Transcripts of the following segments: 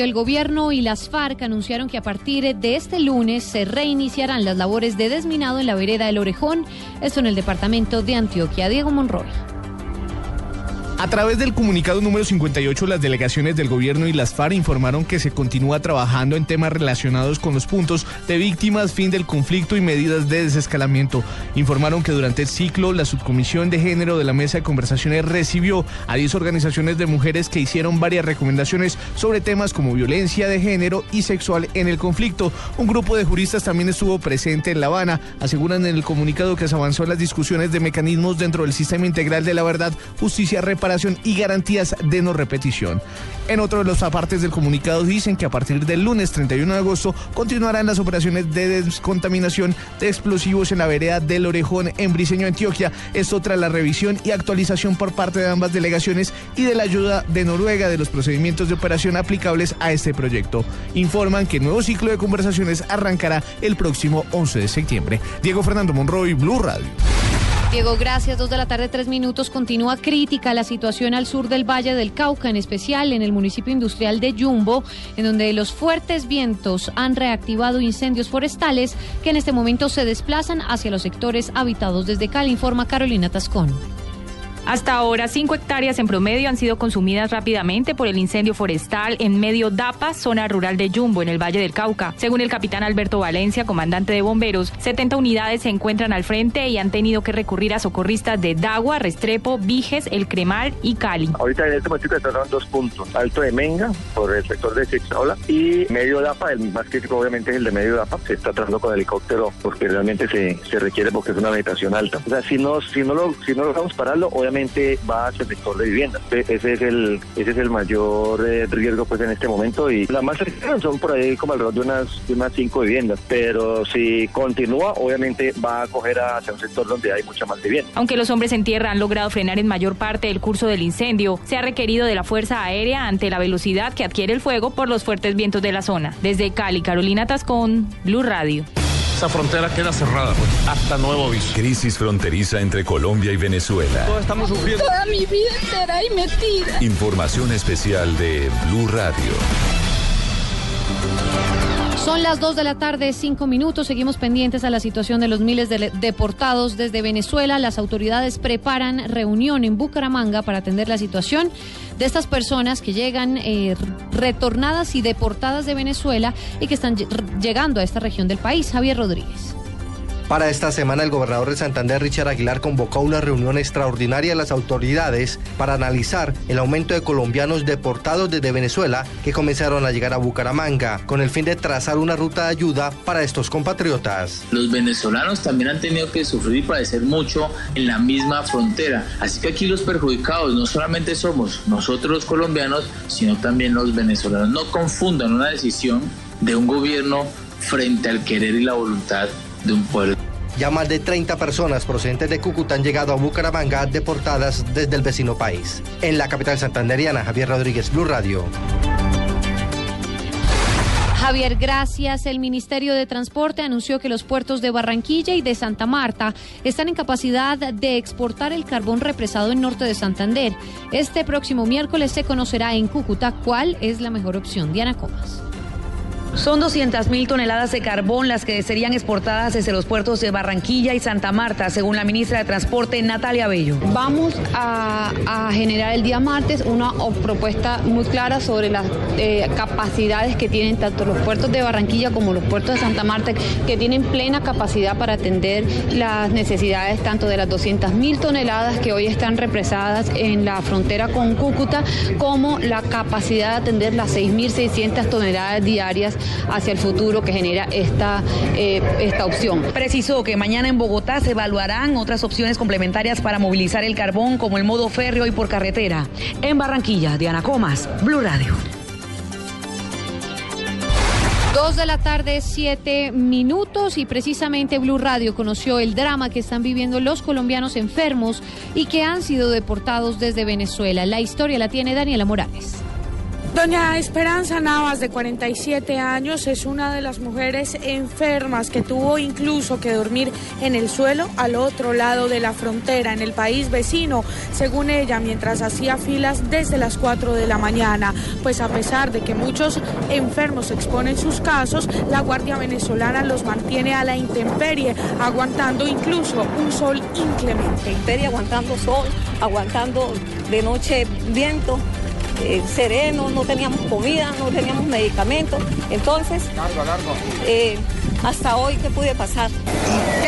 El gobierno y las FARC anunciaron que a partir de este lunes se reiniciarán las labores de desminado en la vereda del Orejón, esto en el departamento de Antioquia. Diego Monroy. A través del comunicado número 58, las delegaciones del gobierno y las FARC informaron que se continúa trabajando en temas relacionados con los puntos de víctimas, fin del conflicto y medidas de desescalamiento. Informaron que durante el ciclo, la subcomisión de género de la mesa de conversaciones recibió a 10 organizaciones de mujeres que hicieron varias recomendaciones sobre temas como violencia de género y sexual en el conflicto. Un grupo de juristas también estuvo presente en La Habana. Aseguran en el comunicado que se avanzó en las discusiones de mecanismos dentro del sistema integral de la verdad, justicia, reparación y garantías de no repetición. En otro de los apartes del comunicado dicen que a partir del lunes 31 de agosto continuarán las operaciones de descontaminación de explosivos en la vereda del Orejón en Briseño, Antioquia. Esto tras la revisión y actualización por parte de ambas delegaciones y de la ayuda de Noruega de los procedimientos de operación aplicables a este proyecto. Informan que el nuevo ciclo de conversaciones arrancará el próximo 11 de septiembre. Diego Fernando Monroy, Blue Radio. Diego, gracias. Dos de la tarde, tres minutos. Continúa crítica la situación al sur del Valle del Cauca, en especial en el municipio industrial de Yumbo, en donde los fuertes vientos han reactivado incendios forestales que en este momento se desplazan hacia los sectores habitados desde Cali, informa Carolina Tascón. Hasta ahora, cinco hectáreas en promedio han sido consumidas rápidamente por el incendio forestal en medio Dapa, zona rural de Yumbo, en el Valle del Cauca. Según el capitán Alberto Valencia, comandante de bomberos, 70 unidades se encuentran al frente y han tenido que recurrir a socorristas de Dagua, Restrepo, Viges, El Cremal y Cali. Ahorita en este momento se dos puntos. Alto de Menga, por el sector de Sexaula, y medio Dapa, el más crítico obviamente es el de medio Dapa. Se está tratando con helicóptero porque realmente se, se requiere porque es una vegetación alta. O sea, si no, si no, lo, si no logramos pararlo, obviamente va hacia el sector de vivienda. Ese es el, ese es el mayor eh, riesgo pues en este momento y las más cercanas son por ahí como alrededor de unas, de unas cinco viviendas, pero si continúa obviamente va a coger hacia un sector donde hay mucha más vivienda. Aunque los hombres en tierra han logrado frenar en mayor parte el curso del incendio, se ha requerido de la Fuerza Aérea ante la velocidad que adquiere el fuego por los fuertes vientos de la zona. Desde Cali, Carolina Tascón, Blue Radio esa frontera queda cerrada pues, hasta nuevo aviso. Crisis fronteriza entre Colombia y Venezuela. Todos estamos sufriendo. Toda mi vida entera ahí metida. Información especial de Blue Radio. Son las 2 de la tarde, 5 minutos. Seguimos pendientes a la situación de los miles de deportados desde Venezuela. Las autoridades preparan reunión en Bucaramanga para atender la situación de estas personas que llegan eh, retornadas y deportadas de Venezuela y que están llegando a esta región del país. Javier Rodríguez. Para esta semana, el gobernador de Santander, Richard Aguilar, convocó una reunión extraordinaria de las autoridades para analizar el aumento de colombianos deportados desde Venezuela que comenzaron a llegar a Bucaramanga, con el fin de trazar una ruta de ayuda para estos compatriotas. Los venezolanos también han tenido que sufrir y padecer mucho en la misma frontera. Así que aquí los perjudicados no solamente somos nosotros los colombianos, sino también los venezolanos. No confundan una decisión de un gobierno frente al querer y la voluntad de un pueblo. Ya más de 30 personas procedentes de Cúcuta han llegado a Bucaramanga deportadas desde el vecino país. En la capital santanderiana, Javier Rodríguez, Blue Radio. Javier, gracias. El Ministerio de Transporte anunció que los puertos de Barranquilla y de Santa Marta están en capacidad de exportar el carbón represado en norte de Santander. Este próximo miércoles se conocerá en Cúcuta cuál es la mejor opción. Diana Comas. Son 200.000 toneladas de carbón las que serían exportadas desde los puertos de Barranquilla y Santa Marta, según la ministra de Transporte Natalia Bello. Vamos a, generar el día martes una propuesta muy clara sobre las eh, capacidades que tienen tanto los puertos de Barranquilla como los puertos de Santa Marta, que tienen plena capacidad para atender las necesidades tanto de las 200.000 toneladas que hoy están represadas en la frontera con Cúcuta, como la capacidad de atender las 6.600 toneladas diarias hacia el futuro que genera esta, eh, esta opción. Precisó que mañana en Bogotá se evaluarán otras opciones complementarias para movilizar el carbón como el modo férreo y por carretera. En Barranquilla, Diana Comas, Blue Radio. Dos de la tarde, siete minutos y precisamente Blue Radio conoció el drama que están viviendo los colombianos enfermos y que han sido deportados desde Venezuela. La historia la tiene Daniela Morales. Doña Esperanza Navas, de 47 años, es una de las mujeres enfermas que tuvo incluso que dormir en el suelo al otro lado de la frontera, en el país vecino, según ella, mientras hacía filas desde las 4 de la mañana. Pues a pesar de que muchos enfermos exponen sus casos, la Guardia Venezolana los mantiene a la intemperie, aguantando incluso un sol inclemente. Intemperie, aguantando sol, aguantando de noche viento eh, sereno, no teníamos comida, no teníamos medicamentos. Entonces, eh, hasta hoy que pude pasar.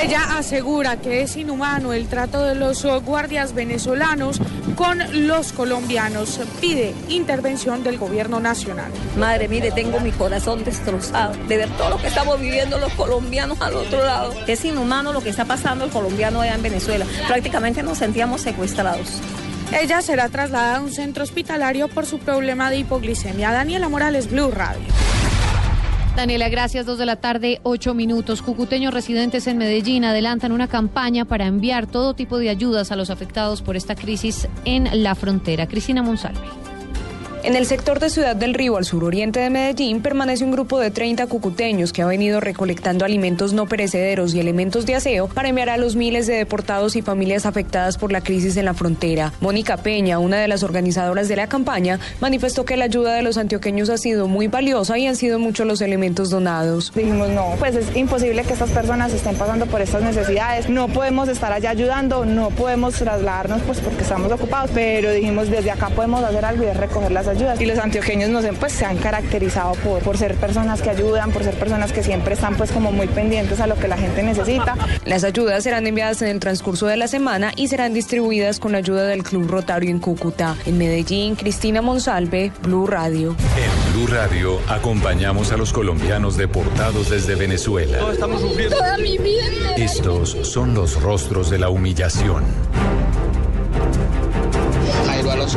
Ella asegura que es inhumano el trato de los guardias venezolanos con los colombianos. Pide intervención del gobierno nacional. Madre, mire, tengo mi corazón destrozado de ver todo lo que estamos viviendo los colombianos al otro lado. Es inhumano lo que está pasando el colombiano allá en Venezuela. Prácticamente nos sentíamos secuestrados. Ella será trasladada a un centro hospitalario por su problema de hipoglicemia. Daniela Morales, Blue Radio. Daniela, gracias. Dos de la tarde, ocho minutos. Cucuteños residentes en Medellín adelantan una campaña para enviar todo tipo de ayudas a los afectados por esta crisis en la frontera. Cristina Monsalve. En el sector de Ciudad del Río, al suroriente de Medellín, permanece un grupo de 30 cucuteños que ha venido recolectando alimentos no perecederos y elementos de aseo para enviar a los miles de deportados y familias afectadas por la crisis en la frontera. Mónica Peña, una de las organizadoras de la campaña, manifestó que la ayuda de los antioqueños ha sido muy valiosa y han sido muchos los elementos donados. Dijimos, no, pues es imposible que estas personas estén pasando por estas necesidades. No podemos estar allá ayudando, no podemos trasladarnos pues porque estamos ocupados, pero dijimos, desde acá podemos hacer algo y es recoger las ayudas. Y los antioqueños nos, pues, se han caracterizado por, por ser personas que ayudan, por ser personas que siempre están pues como muy pendientes a lo que la gente necesita. Las ayudas serán enviadas en el transcurso de la semana y serán distribuidas con la ayuda del Club Rotario en Cúcuta. En Medellín, Cristina Monsalve, Blue Radio. En Blue Radio acompañamos a los colombianos deportados desde Venezuela. estamos sufriendo. Toda mi vida. Estos son los rostros de la humillación.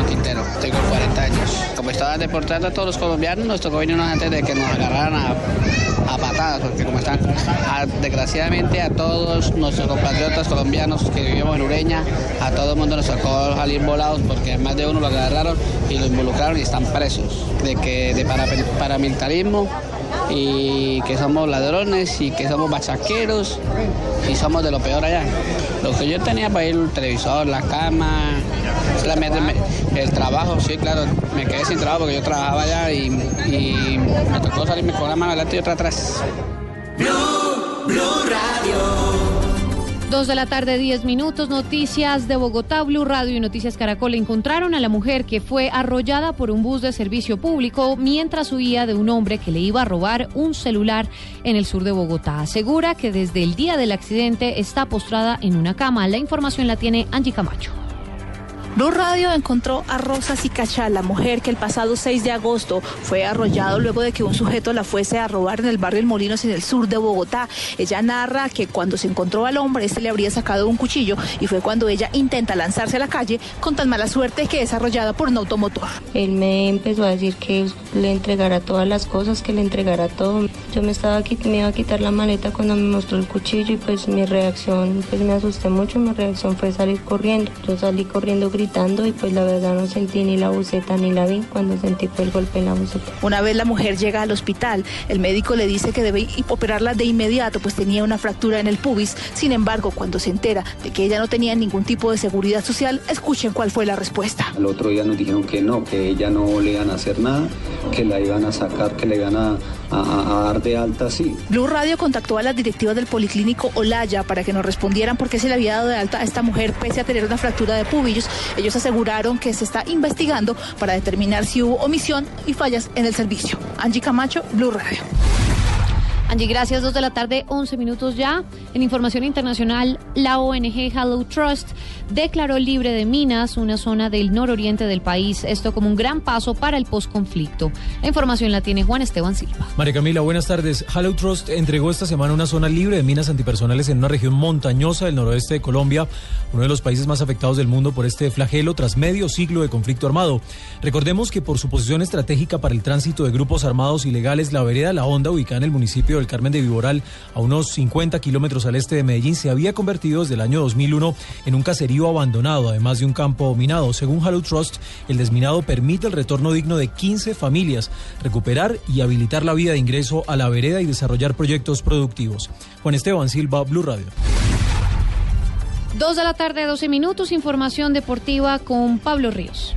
Quintero, tengo 40 años. Como estaban deportando a todos los colombianos, nos tocó antes de que nos agarraran a, a patadas, porque como están, desgraciadamente a todos nuestros compatriotas colombianos que vivimos en Ureña, a todo el mundo nos tocó salir volados porque más de uno lo agarraron y lo involucraron y están presos. De que de para- paramilitarismo y que somos ladrones y que somos bachaqueros y somos de lo peor allá. Lo que yo tenía para ir el televisor, la cama, solamente me- el trabajo, sí, claro, me quedé sin trabajo porque yo trabajaba allá y, y me tocó salirme con una mano adelante y otra atrás. Dos de la tarde, diez minutos. Noticias de Bogotá, Blue Radio y Noticias Caracol encontraron a la mujer que fue arrollada por un bus de servicio público mientras huía de un hombre que le iba a robar un celular en el sur de Bogotá. Asegura que desde el día del accidente está postrada en una cama. La información la tiene Angie Camacho. Blue Radio encontró a Rosa Sicachá, la mujer que el pasado 6 de agosto fue arrollado luego de que un sujeto la fuese a robar en el barrio El Molinos en el sur de Bogotá. Ella narra que cuando se encontró al hombre, este le habría sacado un cuchillo y fue cuando ella intenta lanzarse a la calle con tan mala suerte que es arrollada por un automotor. Él me empezó a decir que le entregara todas las cosas, que le entregara todo. Yo me estaba quit- me iba a quitar la maleta cuando me mostró el cuchillo y pues mi reacción, pues me asusté mucho, mi reacción fue salir corriendo. Yo salí corriendo gritando y pues la verdad no sentí ni la buceta ni la vi cuando sentí fue el golpe en la buceta. Una vez la mujer llega al hospital, el médico le dice que debe operarla de inmediato, pues tenía una fractura en el pubis. Sin embargo, cuando se entera de que ella no tenía ningún tipo de seguridad social, escuchen cuál fue la respuesta. Al otro día nos dijeron que no, que ella no le iban a hacer nada, que la iban a sacar, que le iban a, a- dar de alta así. Blue Radio contactó a las directivas del Policlínico Olaya para que nos respondieran por qué se le había dado de alta a esta mujer pese a tener una fractura de pubillos. Ellos aseguraron que se está investigando para determinar si hubo omisión y fallas en el servicio. Angie Camacho, Blue Radio. Angie, gracias. Dos de la tarde, 11 minutos ya. En información internacional, la ONG Hello Trust declaró libre de minas una zona del nororiente del país. Esto como un gran paso para el posconflicto. La información la tiene Juan Esteban Silva. María Camila, buenas tardes. Hello Trust entregó esta semana una zona libre de minas antipersonales en una región montañosa del noroeste de Colombia, uno de los países más afectados del mundo por este flagelo tras medio siglo de conflicto armado. Recordemos que por su posición estratégica para el tránsito de grupos armados ilegales, la vereda La Honda, ubicada en el municipio del del Carmen de Viboral, a unos 50 kilómetros al este de Medellín, se había convertido desde el año 2001 en un caserío abandonado, además de un campo minado. Según Hallow Trust, el desminado permite el retorno digno de 15 familias, recuperar y habilitar la vía de ingreso a la vereda y desarrollar proyectos productivos. Juan Esteban Silva, Blue Radio. Dos de la tarde, 12 minutos, información deportiva con Pablo Ríos.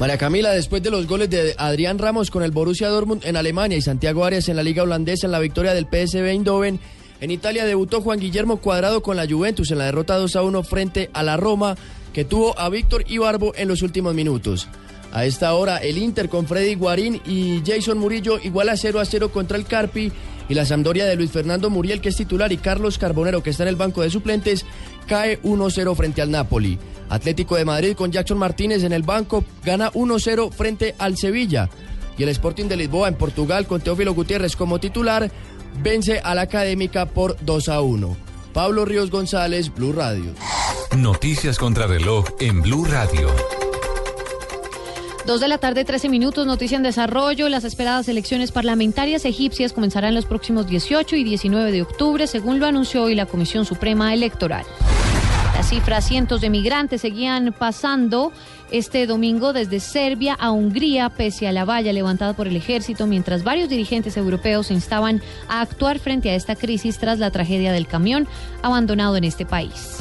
María Camila, después de los goles de Adrián Ramos con el Borussia Dortmund en Alemania y Santiago Arias en la Liga Holandesa en la victoria del PSV Eindhoven, en Italia debutó Juan Guillermo Cuadrado con la Juventus en la derrota 2 a 1 frente a la Roma, que tuvo a Víctor Ibarbo en los últimos minutos. A esta hora, el Inter con Freddy Guarín y Jason Murillo igual a 0 a 0 contra el Carpi y la Sampdoria de Luis Fernando Muriel, que es titular, y Carlos Carbonero, que está en el banco de suplentes, cae 1-0 frente al Napoli. Atlético de Madrid con Jackson Martínez en el banco gana 1-0 frente al Sevilla. Y el Sporting de Lisboa en Portugal con Teófilo Gutiérrez como titular vence a la Académica por 2 a 1. Pablo Ríos González, Blue Radio. Noticias contra reloj en Blue Radio. Dos de la tarde, 13 minutos, noticia en desarrollo. Las esperadas elecciones parlamentarias egipcias comenzarán los próximos 18 y 19 de octubre, según lo anunció hoy la Comisión Suprema Electoral. La cifra, cientos de migrantes seguían pasando este domingo desde Serbia a Hungría, pese a la valla levantada por el ejército, mientras varios dirigentes europeos se instaban a actuar frente a esta crisis tras la tragedia del camión abandonado en este país.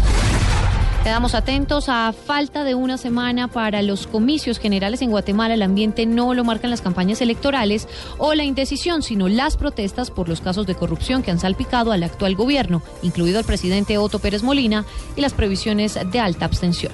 Quedamos atentos a falta de una semana para los comicios generales en Guatemala. El ambiente no lo marcan las campañas electorales o la indecisión, sino las protestas por los casos de corrupción que han salpicado al actual gobierno, incluido el presidente Otto Pérez Molina y las previsiones de alta abstención.